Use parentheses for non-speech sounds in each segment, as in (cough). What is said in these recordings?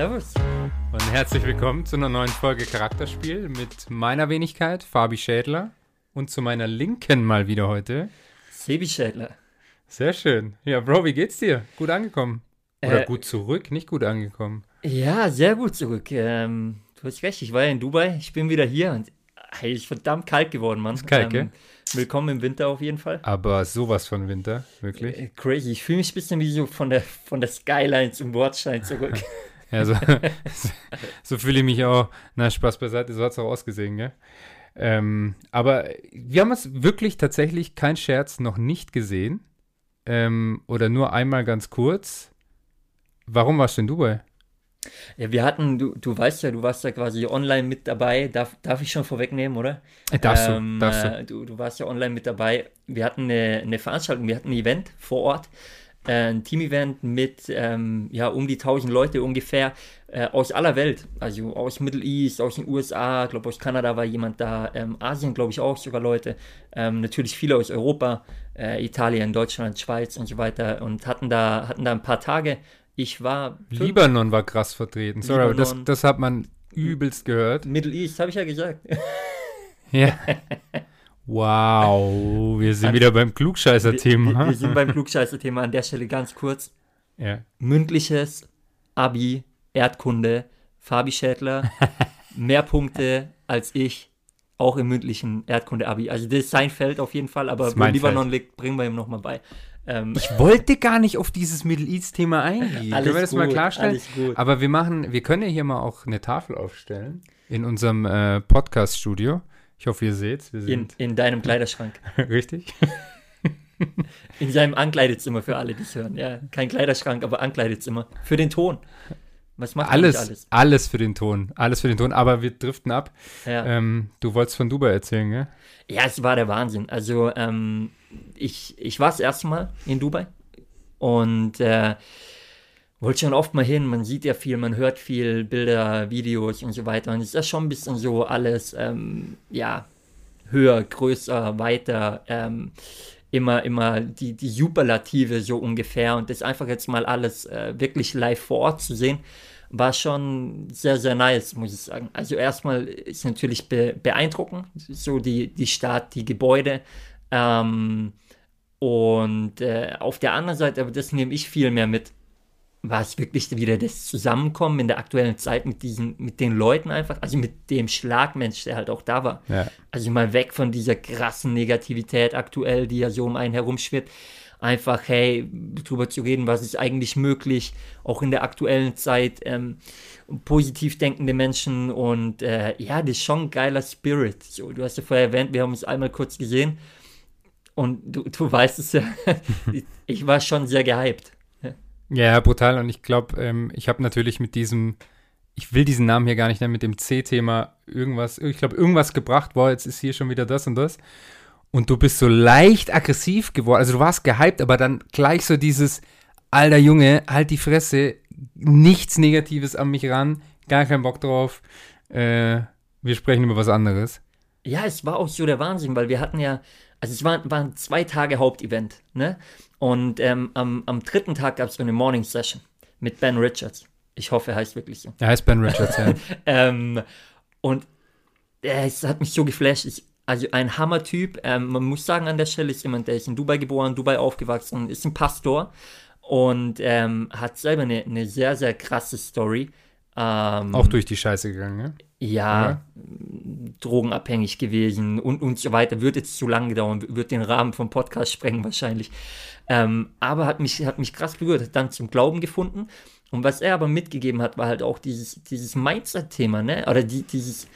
Servus. Und herzlich willkommen zu einer neuen Folge Charakterspiel mit meiner Wenigkeit, Fabi Schädler. Und zu meiner Linken mal wieder heute. Sebi Schädler. Sehr schön. Ja, Bro, wie geht's dir? Gut angekommen? Oder Äh, gut zurück, nicht gut angekommen. Ja, sehr gut zurück. Ähm, du hast recht, ich war ja in Dubai, ich bin wieder hier und hey, ist verdammt kalt geworden, Mann. Ist kalt, ähm, Willkommen im Winter auf jeden Fall. Aber sowas von Winter, wirklich. Äh, crazy, ich fühle mich ein bisschen wie so von der, von der Skyline zum Bordstein zurück. (laughs) Ja, so, (laughs) (laughs) so fühle ich mich auch. Na, Spaß beiseite, so hat es auch ausgesehen, gell? Ähm, aber wir haben es wirklich tatsächlich, kein Scherz, noch nicht gesehen. Ähm, oder nur einmal ganz kurz. Warum warst du in Dubai? ja, wir hatten, du, du weißt ja, du warst ja quasi online mit dabei. Darf, darf ich schon vorwegnehmen, oder? Äh, darfst Ähm, du, darfst du. äh, du, du warst ja online mit dabei. Wir hatten eine, eine Veranstaltung, wir hatten ein Event vor Ort, ein Team-Event mit ähm, ja, um die 1000 Leute ungefähr äh, aus aller Welt. Also aus Middle East, aus den USA, glaube aus Kanada war jemand da, ähm, Asien glaube ich auch sogar Leute. Ähm, natürlich viele aus Europa, äh, Italien, Deutschland, Schweiz und so weiter und hatten da, hatten da ein paar Tage. Ich war Libanon war krass vertreten. Sorry, aber das, Libanon. das hat man übelst gehört. Middle East, habe ich ja gesagt. Ja. (laughs) Wow, wir sind An- wieder beim Wir, Klugscheißer-Thema. wir sind beim Klugscheißer-Thema an der Stelle ganz kurz. (laughs) Ja. mündliches Abi, Erdkunde, Fabi Schädler, (laughs) mehr Punkte als ich, auch im mündlichen Erdkunde-Abi. Also das ist sein Feld auf jeden Fall, aber wo mein Libanon Feld. liegt, bringen wir ihm nochmal bei. Ähm, Ich wollte gar nicht auf dieses Middle East-Thema eingehen. Können wir das mal gut, klarstellen? Alles gut. Aber wir machen, wir können ja hier mal auch eine Tafel aufstellen in unserem äh, Podcast-Studio. Ich hoffe, ihr seht's. In, in deinem Kleiderschrank. (laughs) richtig. (laughs) In seinem Ankleidezimmer für alle, die es hören. Ja, kein Kleiderschrank, aber Ankleidezimmer. Für den Ton. Was macht Alles, alles, alles? für den Ton. Alles für den Ton. Aber wir driften ab. Ja. Ähm, du wolltest von Dubai erzählen, gell? Ja, es war der Wahnsinn. Also, ähm, ich, ich war das erste Mal in Dubai und äh, wollte schon oft mal hin. Man sieht ja viel, man hört viel, Bilder, Videos und so weiter. Und es ist ja schon ein bisschen so alles, ähm, ja, höher, größer, weiter, ähm, immer, immer die, die Superlative so ungefähr. Und das einfach jetzt mal alles äh, wirklich live vor Ort zu sehen, war schon sehr, sehr nice, muss ich sagen. Also erstmal ist natürlich be beeindruckend, so die, die Stadt, die Gebäude. Ähm, und äh, auf der anderen Seite, aber das nehme ich viel mehr mit, war es wirklich wieder das Zusammenkommen in der aktuellen Zeit mit diesen, mit den Leuten einfach, also mit dem Schlagmensch, der halt auch da war. Ja. Also mal weg von dieser krassen Negativität aktuell, die ja so um einen herumschwirrt. Einfach, hey, drüber zu reden, was ist eigentlich möglich, auch in der aktuellen Zeit, ähm, positiv denkende Menschen und äh, ja, das ist schon ein geiler Spirit. So, du hast ja vorher erwähnt, wir haben uns einmal kurz gesehen und du, du weißt es ja, (laughs) ich war schon sehr gehypt. Ja, brutal. Und ich glaube, ähm, ich habe natürlich mit diesem, ich will diesen Namen hier gar nicht nennen, mit dem C-Thema irgendwas, ich glaube, irgendwas gebracht. Boah, jetzt ist hier schon wieder das und das. Und du bist so leicht aggressiv geworden. Also du warst gehypt, aber dann gleich so dieses, alter Junge, halt die Fresse, nichts Negatives an mich ran, gar keinen Bock drauf. Äh, wir sprechen über was anderes. Ja, es war auch so der Wahnsinn, weil wir hatten ja, also es waren, waren zwei Tage Hauptevent, ne? Und ähm, am, am dritten Tag gab es so eine Morning Session mit Ben Richards. Ich hoffe, er heißt wirklich so. Er heißt Ben Richards, ja. (laughs) Ähm, und äh, es hat mich so geflasht. Ich, also ein Hammertyp. Ähm, man muss sagen, an der Stelle ist jemand, der ist in Dubai geboren, Dubai aufgewachsen, ist ein Pastor und ähm, hat selber eine, eine sehr, sehr krasse Story. Ähm, Auch durch die Scheiße gegangen, ne? Ja, drogenabhängig gewesen und, und so weiter. Wird jetzt zu lange dauern, wird den Rahmen vom Podcast sprengen wahrscheinlich. Ähm, aber hat mich, hat mich krass berührt, hat dann zum Glauben gefunden. Und was er aber mitgegeben hat, war halt auch dieses, dieses Mindset-Thema, ne? Oder die, dieses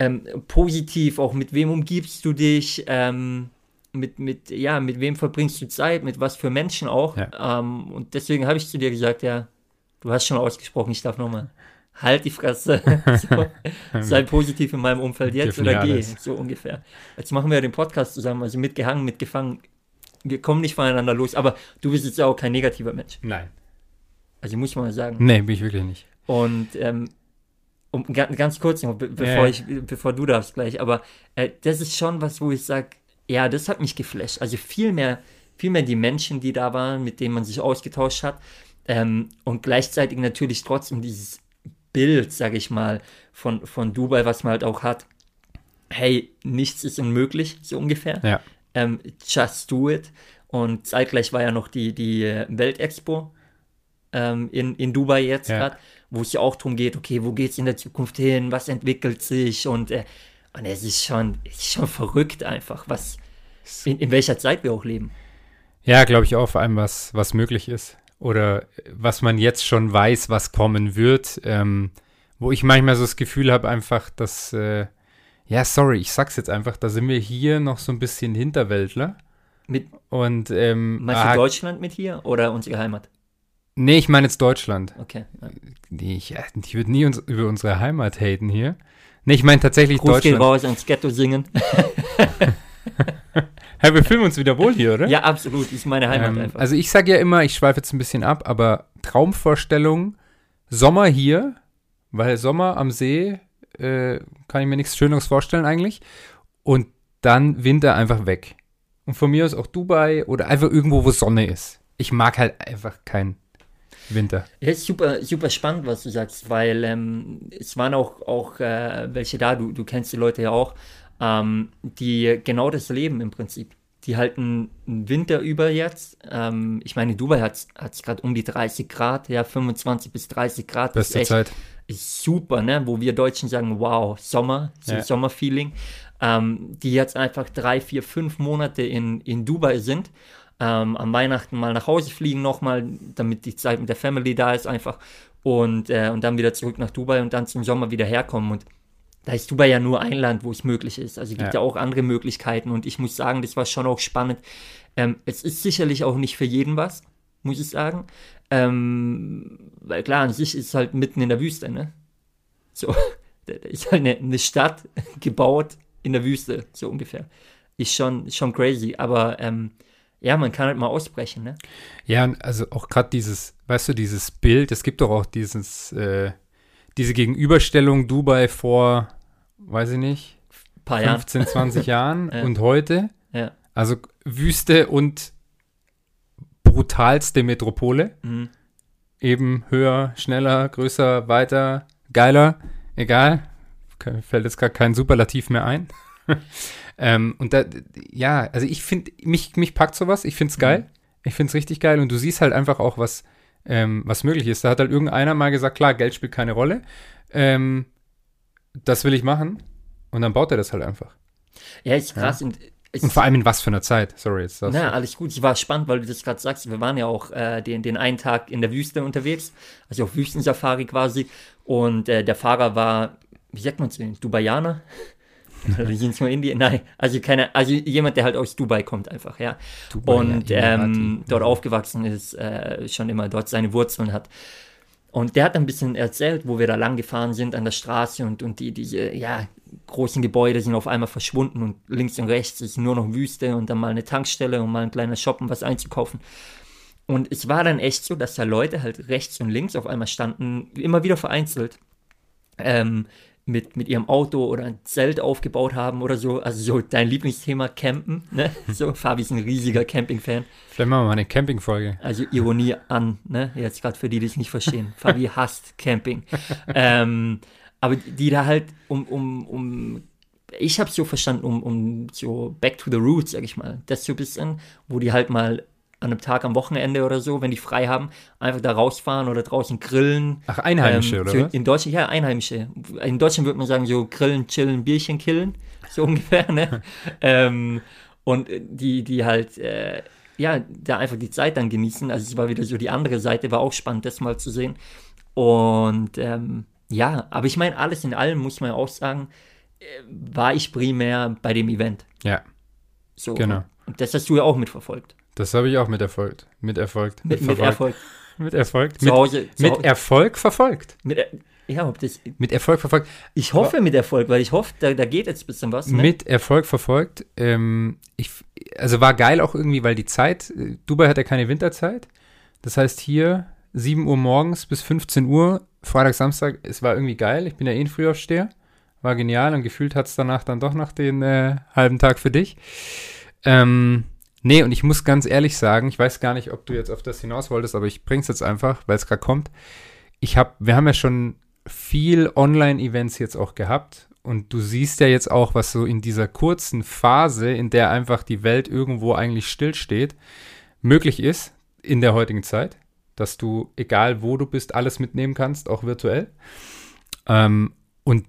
ähm, positiv, auch mit wem umgibst du dich, ähm, mit, mit, ja, mit wem verbringst du Zeit, mit was für Menschen auch. Ähm, und deswegen habe ich zu dir gesagt, ja, du hast schon ausgesprochen, ich darf nochmal. Halt die Fresse. (laughs) so, sei positiv in meinem Umfeld jetzt Dürfen oder geh. alles. So ungefähr. Jetzt machen wir ja den Podcast zusammen, also mitgehangen, mitgefangen. Wir kommen nicht voneinander los, aber du bist jetzt ja auch kein negativer Mensch. Nein. Also muss man mal sagen. Nee, bin ich wirklich nicht. Und ähm, um, ga- ganz kurz noch, be bevor, ja. ich, bevor du darfst gleich, aber äh, das ist schon was, wo ich sage, ja, das hat mich geflasht. Also viel mehr, viel mehr die Menschen, die da waren, mit denen man sich ausgetauscht hat. Ähm, und gleichzeitig natürlich trotzdem dieses Bild, sage ich mal, von, von Dubai, was man halt auch hat. Hey, nichts ist unmöglich, so ungefähr. Ja. Ähm, just do it. Und zeitgleich war ja noch die, die äh, Weltexpo ähm, in, in Dubai jetzt Ja. gerade, wo es ja auch darum geht, okay, wo geht es in der Zukunft hin, was entwickelt sich und, äh, und es ist schon, es ist schon verrückt einfach, was, in, in welcher Zeit wir auch leben. Ja, glaube ich auch, vor allem was, was möglich ist. Oder was man jetzt schon weiß, was kommen wird. Ähm, wo ich manchmal so das Gefühl habe, einfach, dass, äh, ja, sorry, ich sag's jetzt einfach, da sind wir hier noch so ein bisschen Hinterwäldler. Mit, Und, ähm, meinst ah, du Deutschland mit hier oder unsere Heimat? nee, ich meine jetzt Deutschland. Okay. Ja. Nee, ich, äh, ich würde nie uns, über unsere Heimat haten hier. Nee, ich meine tatsächlich geht Deutschland. raus ans Ghetto singen. (laughs) (laughs) Hey, wir fühlen uns wieder wohl hier, oder? ja, absolut, ist meine Heimat Ähm, einfach. also ich sage ja immer, ich schweife jetzt ein bisschen ab, aber Traumvorstellung, Sommer hier, weil Sommer am See äh, kann ich mir nichts Schöneres vorstellen eigentlich. Und dann Winter einfach weg. Und von mir aus auch Dubai oder einfach irgendwo, wo Sonne ist. Ich mag halt einfach keinen Winter. Ja, ist super, super spannend, was du sagst, weil ähm, es waren auch, auch äh, welche da, du, du kennst die Leute ja auch, ähm, die genau das leben im Prinzip. Die halten einen Winter über jetzt. Ähm, ich meine, in Dubai hat es gerade um die 30 Grad, ja, 25 bis 30 Grad. Das ist Beste echt- Zeit. ist super, ne? Wo wir Deutschen sagen, wow, Sommer, so Ja. Sommerfeeling. Ähm, die jetzt einfach drei, vier, fünf Monate in, in Dubai sind. Ähm, am Weihnachten mal nach Hause fliegen nochmal, damit die Zeit mit der Family da ist einfach. Und, äh, und dann wieder zurück nach Dubai und dann zum Sommer wieder herkommen. Und da ist Dubai ja nur ein Land, wo es möglich ist. Also es gibt ja. Ja. auch andere Möglichkeiten. Und ich muss sagen, das war schon auch spannend. Ähm, es ist sicherlich auch nicht für jeden was, muss ich sagen. Ähm, weil klar, an sich ist es halt mitten in der Wüste, ne? So, (laughs) da ist halt eine, eine Stadt (laughs) gebaut in der Wüste, so ungefähr. Ist schon, schon crazy, aber ähm, ja, man kann halt mal ausbrechen, ne? Ja, und also auch gerade dieses, weißt du, dieses Bild, es gibt doch auch dieses, äh, diese Gegenüberstellung Dubai vor, weiß ich nicht, paar Jahren. 15, 20 (laughs) Jahren Ja. und heute. Ja. Also Wüste und brutalste Metropole. Mhm. Eben höher, schneller, größer, weiter, geiler, egal. Fällt jetzt gar kein Superlativ mehr ein. (laughs) ähm, und da, ja, also ich finde, mich, mich packt sowas, ich finde es geil. Ich finde es richtig geil und du siehst halt einfach auch, was, ähm, was möglich ist. Da hat halt irgendeiner mal gesagt, klar, Geld spielt keine Rolle. Ähm, das will ich machen. Und dann baut er das halt einfach. Ja, ist krass. Und, es Und vor allem in was für einer Zeit. Sorry, jetzt das. Na, alles gut. Es war spannend, weil du das gerade sagst. Wir waren ja auch äh, den, den einen Tag in der Wüste unterwegs, also auf Wüstensafari quasi. Und äh, der Fahrer war, wie sagt man es denn, Dubaianer? Es nur Indien? Nein, also keine, also jemand, der halt aus Dubai kommt einfach, ja. Dubai, und ja, ähm, Emirati. dort aufgewachsen ist, äh, schon immer dort seine Wurzeln hat. Und der hat ein bisschen erzählt, wo wir da lang gefahren sind an der Straße und, und die, diese, ja, großen Gebäude sind auf einmal verschwunden und links und rechts ist nur noch Wüste und dann mal eine Tankstelle und mal ein kleiner Shop, um was einzukaufen. Und es war dann echt so, dass da Leute halt rechts und links auf einmal standen, immer wieder vereinzelt, ähm, mit, mit ihrem Auto oder ein Zelt aufgebaut haben oder so. Also so dein Lieblingsthema Campen, ne? (laughs) So, Fabi ist ein riesiger Camping-Fan. Vielleicht machen wir mal eine Campingfolge. Also Ironie an, ne? Jetzt gerade für die, die es nicht verstehen. (laughs) Fabi hasst Camping. ähm, aber die da halt um, um, um ich habe so verstanden, um, um so back to the roots, sag ich mal. Das so ein bisschen, wo die halt mal an einem Tag am Wochenende oder so, wenn die frei haben, einfach da rausfahren oder draußen grillen. Ach, Einheimische, Ähm, oder so was? In Deutschland, ja, Einheimische. In Deutschland würde man sagen, so grillen, chillen, Bierchen killen, (laughs) so ungefähr, ne? ähm, und die, die halt, äh, ja, da einfach die Zeit dann genießen. Also es war wieder so die andere Seite, war auch spannend, das mal zu sehen. Und ähm, ja, aber ich meine, alles in allem muss man auch sagen, äh, war ich primär bei dem Event. Ja, So. Genau. Und das hast du ja auch mitverfolgt. Das habe ich auch miterfolgt. Miterfolgt. Mit, mit Mitverfolgt. Erfolg. Mit Erfolg. Zu Mit, Hause. Mit Hause Erfolg verfolgt. mit, Er- ja, ob das, Mit Erfolg verfolgt. ich hoffe mit Erfolg, weil ich hoffe, da, da geht jetzt ein bisschen was. Ne? Mit Erfolg verfolgt. Ähm, ich, also war geil auch irgendwie, weil die Zeit, äh, Dubai hat ja keine Winterzeit. Das heißt hier 7 Uhr morgens bis 15 Uhr, Freitag, Samstag, es war irgendwie geil. Ich bin ja eh ein Frühaufsteher. War genial und gefühlt hat es danach dann doch noch den äh, halben Tag für dich. Ähm, Nee, und ich muss ganz ehrlich sagen, ich weiß gar nicht, ob du jetzt auf das hinaus wolltest, aber ich bring's jetzt einfach, weil es gerade kommt. Ich habe, wir haben ja schon viel Online-Events jetzt auch gehabt und du siehst ja jetzt auch, was so in dieser kurzen Phase, in der einfach die Welt irgendwo eigentlich stillsteht, möglich ist in der heutigen Zeit, dass du, egal wo du bist, alles mitnehmen kannst, auch virtuell. Ähm, und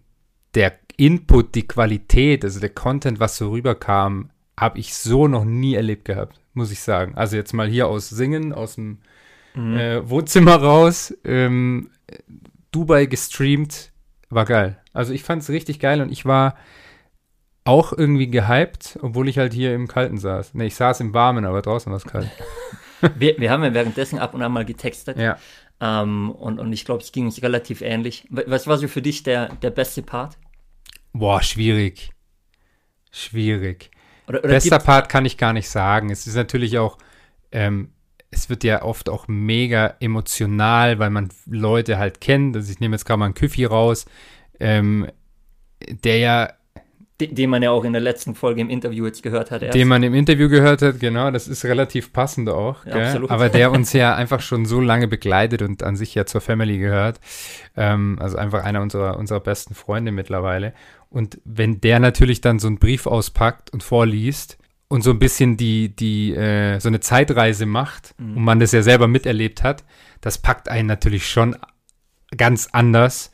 der Input, die Qualität, also der Content, was so rüberkam, habe ich so noch nie erlebt gehabt, muss ich sagen. Also jetzt mal hier aus Singen, aus dem mhm. äh, Wohnzimmer raus, ähm, Dubai gestreamt, war geil. Also ich fand es richtig geil und ich war auch irgendwie gehypt, obwohl ich halt hier im Kalten saß. Ne, ich saß im Warmen, aber draußen war es kalt. (laughs) wir, wir haben ja währenddessen ab und an mal getextet. Ja. Ähm, und, und ich glaube, es ging uns relativ ähnlich. Was war so für dich der, der beste Part? Boah, schwierig. Schwierig. Oder, oder Bester Part kann ich gar nicht sagen. Es ist natürlich auch, ähm, es wird ja oft auch mega emotional, weil man Leute halt kennt. Also ich nehme jetzt gerade mal einen Küffi raus, ähm, der ja den man ja auch in der letzten Folge im Interview jetzt gehört hat. Erst. Den man im Interview gehört hat, genau, das ist relativ passend auch. Ja, absolut. Aber der (laughs) uns ja einfach schon so lange begleitet und an sich ja zur Family gehört. Ähm, also einfach einer unserer, unserer besten Freunde mittlerweile. Und wenn der natürlich dann so einen Brief auspackt und vorliest und so ein bisschen die, die, äh, so eine Zeitreise macht mhm. und man das ja selber miterlebt hat, das packt einen natürlich schon ganz anders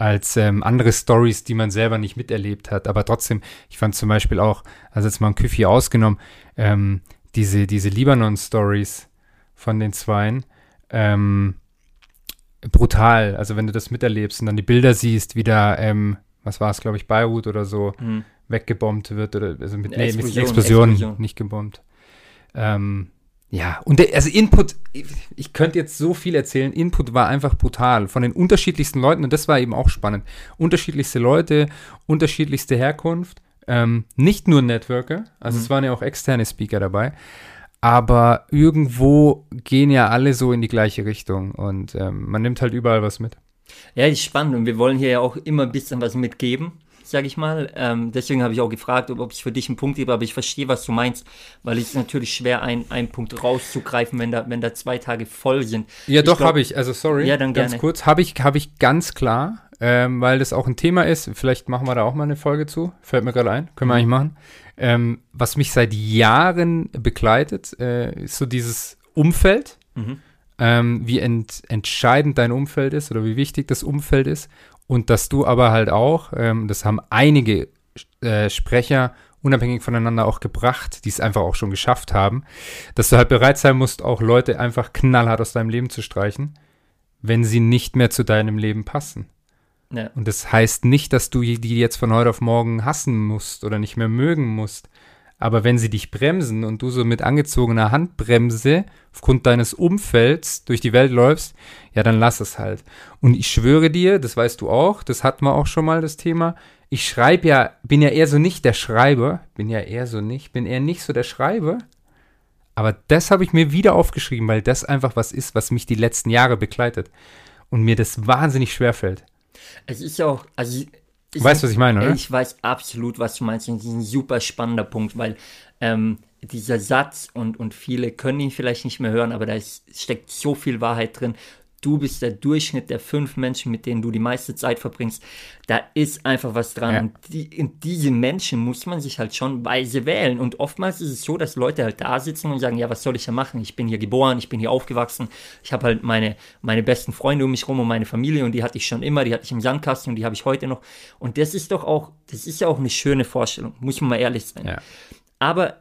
als ähm, andere Stories, die man selber nicht miterlebt hat. Aber trotzdem, ich fand zum Beispiel auch, also jetzt mal ein Küffi ausgenommen, ähm, diese, diese Libanon-Stories von den Zweien, ähm, brutal. Also wenn du das miterlebst und dann die Bilder siehst, wie da, ähm, was war es, glaube ich, Beirut oder so, mhm. weggebombt wird oder also mit, nee, Explosion, mit Explosionen Explosion. nicht gebombt. Ähm, ja, und der, also Input, ich, ich könnte jetzt so viel erzählen. Input war einfach brutal von den unterschiedlichsten Leuten und das war eben auch spannend. Unterschiedlichste Leute, unterschiedlichste Herkunft, ähm, nicht nur Networker, also mhm. es waren ja auch externe Speaker dabei, aber irgendwo gehen ja alle so in die gleiche Richtung und ähm, man nimmt halt überall was mit. Ja, ist spannend und wir wollen hier ja auch immer ein bisschen was mitgeben sage ich mal. Ähm, deswegen habe ich auch gefragt, ob, ob ich für dich einen Punkt gebe, aber ich verstehe, was du meinst, weil es ist natürlich schwer, ein, einen Punkt rauszugreifen, wenn da, wenn da zwei Tage voll sind. Ja, ich doch, habe ich. Also, sorry, ja, dann ganz gerne. kurz. Habe ich, hab ich ganz klar, ähm, weil das auch ein Thema ist. Vielleicht machen wir da auch mal eine Folge zu. Fällt mir gerade ein. Können wir eigentlich machen. Ähm, was mich seit Jahren begleitet, äh, ist so dieses Umfeld. Mhm. Ähm, wie ent, entscheidend dein Umfeld ist oder wie wichtig das Umfeld ist und dass du aber halt auch, ähm, das haben einige äh, Sprecher unabhängig voneinander auch gebracht, die es einfach auch schon geschafft haben, dass du halt bereit sein musst, auch Leute einfach knallhart aus deinem Leben zu streichen, wenn sie nicht mehr zu deinem Leben passen. Ja. Und das heißt nicht, dass du die jetzt von heute auf morgen hassen musst oder nicht mehr mögen musst. Aber wenn sie dich bremsen und du so mit angezogener Handbremse aufgrund deines Umfelds durch die Welt läufst, ja, dann lass es halt. Und ich schwöre dir, das weißt du auch, das hatten wir auch schon mal das Thema. Ich schreibe ja, bin ja eher so nicht der Schreiber, bin ja eher so nicht, bin eher nicht so der Schreiber. Aber das habe ich mir wieder aufgeschrieben, weil das einfach was ist, was mich die letzten Jahre begleitet und mir das wahnsinnig schwer fällt. Es ist ja auch, also weißt du, was ich meine, oder? Ich weiß absolut, was du meinst. Das ist ein super spannender Punkt, weil ähm, dieser Satz und, und viele können ihn vielleicht nicht mehr hören, aber da ist, steckt so viel Wahrheit drin du bist der Durchschnitt der fünf Menschen, mit denen du die meiste Zeit verbringst. Da ist einfach was dran. Ja. Und, die, und diese Menschen muss man sich halt schon weise wählen. Und oftmals ist es so, dass Leute halt da sitzen und sagen, ja, was soll ich da machen? Ich bin hier geboren, ich bin hier aufgewachsen. Ich habe halt meine, meine besten Freunde um mich rum und meine Familie und die hatte ich schon immer, die hatte ich im Sandkasten und die habe ich heute noch. Und das ist doch auch, das ist ja auch eine schöne Vorstellung, muss man mal ehrlich sein. Ja. Aber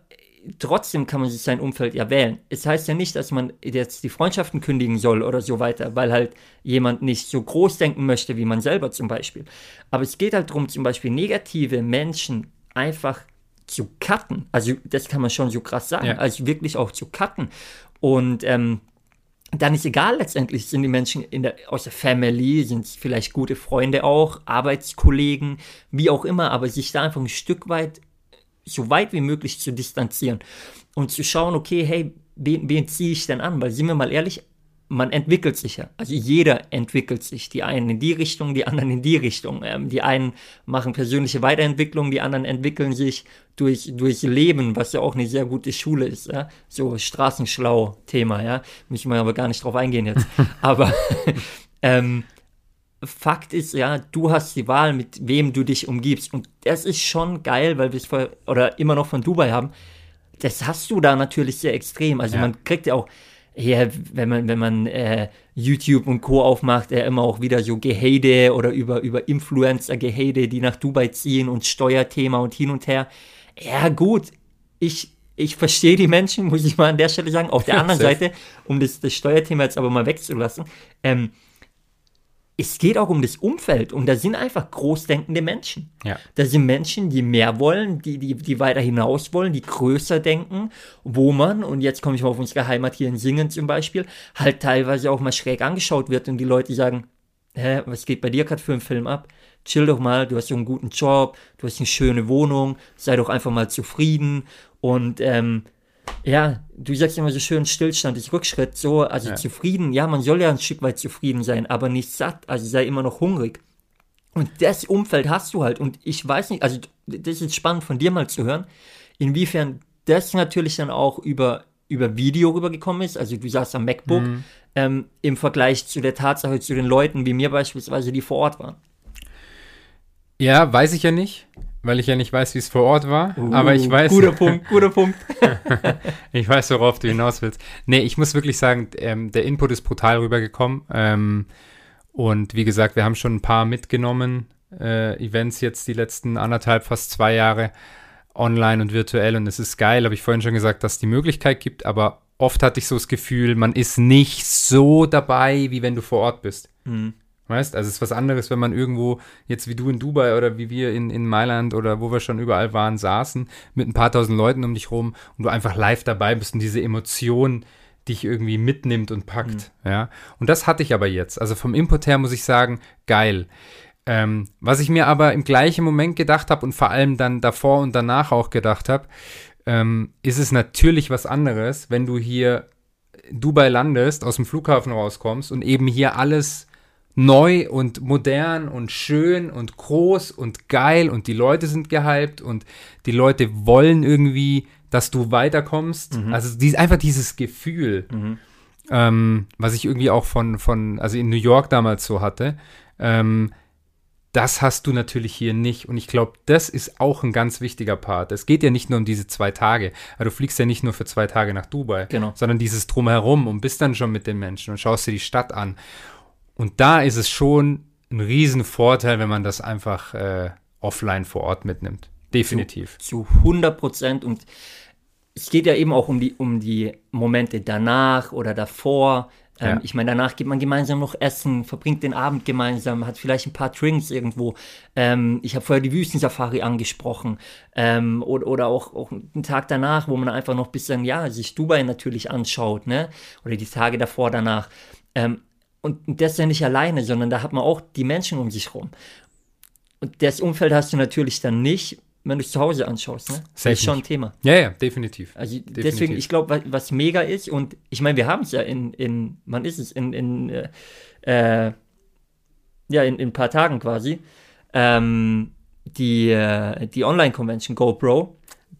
trotzdem kann man sich sein Umfeld ja wählen. Es heißt ja nicht, dass man jetzt die Freundschaften kündigen soll oder so weiter, weil halt jemand nicht so groß denken möchte wie man selber zum Beispiel. Aber es geht halt darum, zum Beispiel negative Menschen einfach zu cutten. Also das kann man schon so krass sagen. Ja. Also wirklich auch zu cutten. Und ähm, dann ist egal letztendlich, sind die Menschen in der, aus der Family, sind es vielleicht gute Freunde auch, Arbeitskollegen, wie auch immer, aber sich da einfach ein Stück weit so weit wie möglich zu distanzieren und zu schauen, okay, hey, wen, wen ziehe ich denn an? Weil sind wir mal ehrlich, man entwickelt sich ja. Also jeder entwickelt sich. Die einen in die Richtung, die anderen in die Richtung. Ähm, die einen machen persönliche Weiterentwicklung, die anderen entwickeln sich durch, durch Leben, was ja auch eine sehr gute Schule ist. Ja? So Straßenschlau-Thema, ja. Müssen wir aber gar nicht drauf eingehen jetzt. (laughs) aber ähm, Fakt ist ja, du hast die Wahl, mit wem du dich umgibst. Und das ist schon geil, weil wir es vorher oder immer noch von Dubai haben. Das hast du da natürlich sehr extrem. Also ja. man kriegt ja auch ja, wenn man, wenn man äh, YouTube und Co. aufmacht, er immer auch wieder so Gehede oder über, über Influencer-Gehede, die nach Dubai ziehen und Steuerthema und hin und her. Ja, gut, ich, ich verstehe die Menschen, (laughs) muss ich mal an der Stelle sagen. Auf der anderen Seite, um das, das Steuerthema jetzt aber mal wegzulassen, ähm, es geht auch um das Umfeld und da sind einfach großdenkende Menschen. Ja. Da sind Menschen, die mehr wollen, die, die, die weiter hinaus wollen, die größer denken, wo man, und jetzt komme ich mal auf unsere Heimat hier in Singen zum Beispiel, halt teilweise auch mal schräg angeschaut wird und die Leute sagen, hä, was geht bei dir gerade für einen Film ab? Chill doch mal, du hast so einen guten Job, du hast eine schöne Wohnung, sei doch einfach mal zufrieden und ähm, ja, du sagst immer so schön, Stillstand ist Rückschritt, so, also ja. zufrieden, ja, man soll ja ein Stück weit zufrieden sein, aber nicht satt, also sei immer noch hungrig. Und das Umfeld hast du halt. Und ich weiß nicht, also das ist spannend von dir mal zu hören, inwiefern das natürlich dann auch über, über Video rübergekommen ist. Also du saßt am MacBook mhm. ähm, im Vergleich zu der Tatsache, zu den Leuten wie mir beispielsweise, die vor Ort waren. Ja, weiß ich ja nicht weil ich ja nicht weiß, wie es vor Ort war. Uh, aber ich weiß. Guter Punkt, guter Punkt. (laughs) ich weiß, worauf du hinaus willst. Nee, ich muss wirklich sagen, ähm, der Input ist brutal rübergekommen. Ähm, und wie gesagt, wir haben schon ein paar mitgenommen, äh, Events jetzt die letzten anderthalb, fast zwei Jahre online und virtuell. Und es ist geil, habe ich vorhin schon gesagt, dass es die Möglichkeit gibt. Aber oft hatte ich so das Gefühl, man ist nicht so dabei, wie wenn du vor Ort bist. Mhm. Weißt, also es ist was anderes, wenn man irgendwo, jetzt wie du in Dubai oder wie wir in, in Mailand oder wo wir schon überall waren, saßen, mit ein paar tausend Leuten um dich rum und du einfach live dabei bist und diese Emotion dich irgendwie mitnimmt und packt. Mhm. Ja. Und das hatte ich aber jetzt. Also vom Import her muss ich sagen, geil. Ähm, was ich mir aber im gleichen Moment gedacht habe und vor allem dann davor und danach auch gedacht habe, ähm, ist es natürlich was anderes, wenn du hier Dubai landest, aus dem Flughafen rauskommst und eben hier alles neu und modern und schön und groß und geil und die Leute sind gehypt und die Leute wollen irgendwie, dass du weiterkommst. Mhm. Also die, einfach dieses Gefühl, mhm. ähm, was ich irgendwie auch von, von, also in New York damals so hatte, ähm, das hast du natürlich hier nicht. Und ich glaube, das ist auch ein ganz wichtiger Part. Es geht ja nicht nur um diese zwei Tage. Also du fliegst ja nicht nur für zwei Tage nach Dubai, genau. sondern dieses Drumherum und bist dann schon mit den Menschen und schaust dir die Stadt an. Und da ist es schon ein Riesenvorteil, wenn man das einfach äh, offline vor Ort mitnimmt. Definitiv. Zu, zu 100 Prozent. Und es geht ja eben auch um die, um die Momente danach oder davor. Ähm, ja. Ich meine, danach geht man gemeinsam noch essen, verbringt den Abend gemeinsam, hat vielleicht ein paar Drinks irgendwo. Ähm, ich habe vorher die Wüstensafari angesprochen. Ähm, oder, oder auch, auch einen Tag danach, wo man einfach noch ein bisschen, ja, sich Dubai natürlich anschaut, ne? Oder die Tage davor, danach. Ähm, und das ist ja nicht alleine, sondern da hat man auch die Menschen um sich rum. Und das Umfeld hast du natürlich dann nicht, wenn du es zu Hause anschaust. Ne? Das ist schon ein Thema. Ja, ja, definitiv. Also definitiv. deswegen, ich glaube, was, mega ist, und ich meine, wir haben es ja in, in, man ist es, in, in äh, äh, ja, in, in ein paar Tagen quasi, ähm, die, äh, die Online-Convention GoPro,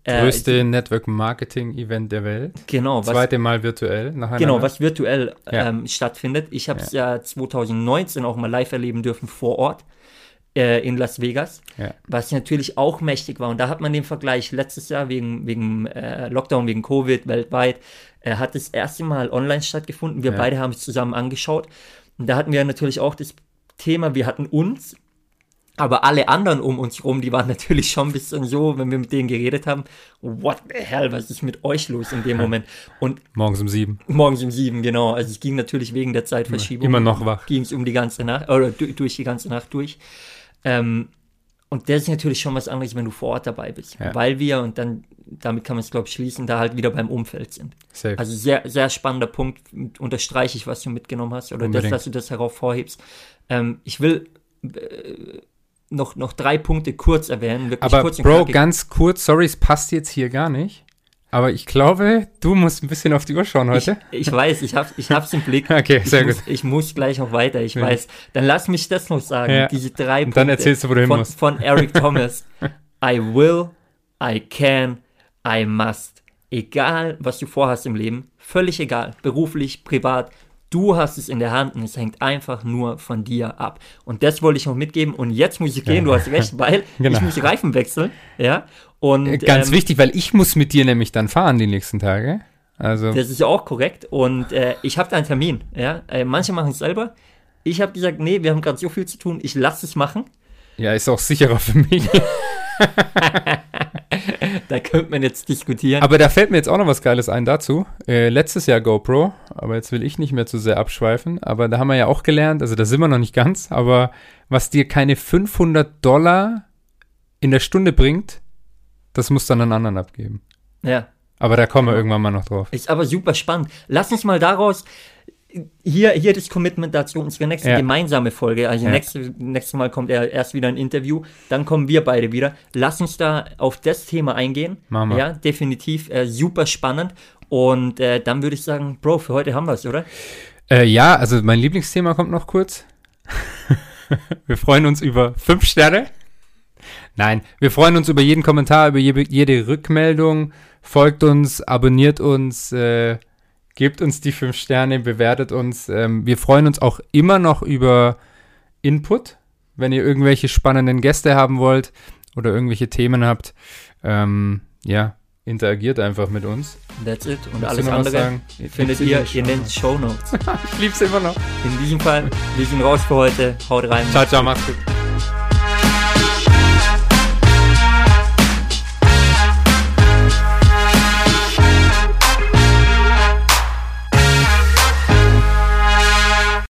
äh, Größte Network-Marketing-Event der Welt. Genau. Zweite was, Mal virtuell. Genau, was virtuell ja. ähm, stattfindet. Ich habe es ja. ja 2019 auch mal live erleben dürfen vor Ort äh, in Las Vegas, ja. was natürlich auch mächtig war. Und da hat man den Vergleich letztes Jahr wegen, wegen äh, Lockdown, wegen Covid weltweit, äh, hat das erste Mal online stattgefunden. Wir beide haben es zusammen angeschaut. Und da hatten wir natürlich auch das Thema, wir hatten uns aber alle anderen um uns rum, die waren (laughs) natürlich schon ein bisschen so, wenn wir mit denen geredet haben, what the hell, was ist mit euch los in dem Moment? Und morgens um sieben. Morgens um sieben, genau. Also es ging natürlich wegen der Zeitverschiebung. Immer noch wach. Ging es um die ganze Nacht, oder durch die ganze Nacht durch. Ähm, und das ist natürlich schon was anderes, wenn du vor Ort dabei bist. Ja. Weil wir, und dann, damit kann man es, glaube ich, schließen, da halt wieder beim Umfeld sind. Safe. Also sehr, sehr spannender Punkt, unterstreiche ich, was du mitgenommen hast, oder das, dass du das hervorhebst. Ähm, ich will äh, noch, noch drei Punkte kurz erwähnen. Aber kurz Bro, ganz kurz, sorry, es passt jetzt hier gar nicht. Aber ich glaube, du musst ein bisschen auf die Uhr schauen heute. Ich, ich weiß, ich hab's, ich hab's im Blick. (laughs) Okay, sehr ich gut. Muss, ich muss gleich noch weiter, ich Ja. weiß. Dann lass mich das noch sagen. Ja. Diese drei Und dann erzählst du, wo du von, musst. von Eric (laughs) Thomas. I will, I can, I must. Egal, was du vorhast im Leben, völlig egal, beruflich, privat, du hast es in der Hand und es hängt einfach nur von dir ab. Und das wollte ich noch mitgeben. Und jetzt muss ich gehen, du hast recht, (laughs) weil Genau. ich muss die Reifen wechseln. Ja. Und Ganz ähm, wichtig, weil ich muss mit dir nämlich dann fahren die nächsten Tage. Also, Das ist ja auch korrekt. Und äh, ich habe da einen Termin. Ja? Äh, manche machen es selber. Ich habe gesagt, nee, wir haben gerade so viel zu tun, ich lasse es machen. ja, ist auch sicherer für mich. (laughs) (laughs) Da könnte man jetzt diskutieren. Aber da fällt mir jetzt auch noch was Geiles ein dazu. Äh, letztes Jahr GoPro, aber jetzt will ich nicht mehr zu sehr abschweifen. Aber da haben wir ja auch gelernt, also da sind wir noch nicht ganz, aber was dir keine 500 Dollar in der Stunde bringt, das musst du dann einen anderen abgeben. ja. Aber da kommen wir irgendwann mal noch drauf. Ist aber super spannend. Lass uns mal daraus. Hier, hier das Commitment dazu, unsere nächste Ja. gemeinsame Folge. Also Ja. nächste, nächstes Mal kommt er erst wieder ein Interview, dann kommen wir beide wieder. Lass uns da auf das Thema eingehen. Wir. Ja, definitiv äh, super spannend. Und äh, dann würde ich sagen, Bro, für heute haben wir es, oder? Äh, ja, also mein Lieblingsthema kommt noch kurz. (laughs) wir freuen uns über fünf Sterne. Nein, wir freuen uns über jeden Kommentar, über jede, Rückmeldung. Folgt uns, abonniert uns, äh, gebt uns die fünf Sterne, bewertet uns. Ähm, wir freuen uns auch immer noch über Input, wenn ihr irgendwelche spannenden Gäste haben wollt oder irgendwelche Themen habt. Ähm, ja, interagiert einfach mit uns. That's it. Und Willst alles andere findet ihr in den Show Notes. (laughs) Ich lieb's immer noch. In diesem Fall, wir sind raus für heute. Haut rein. Ciao, ciao, macht's gut.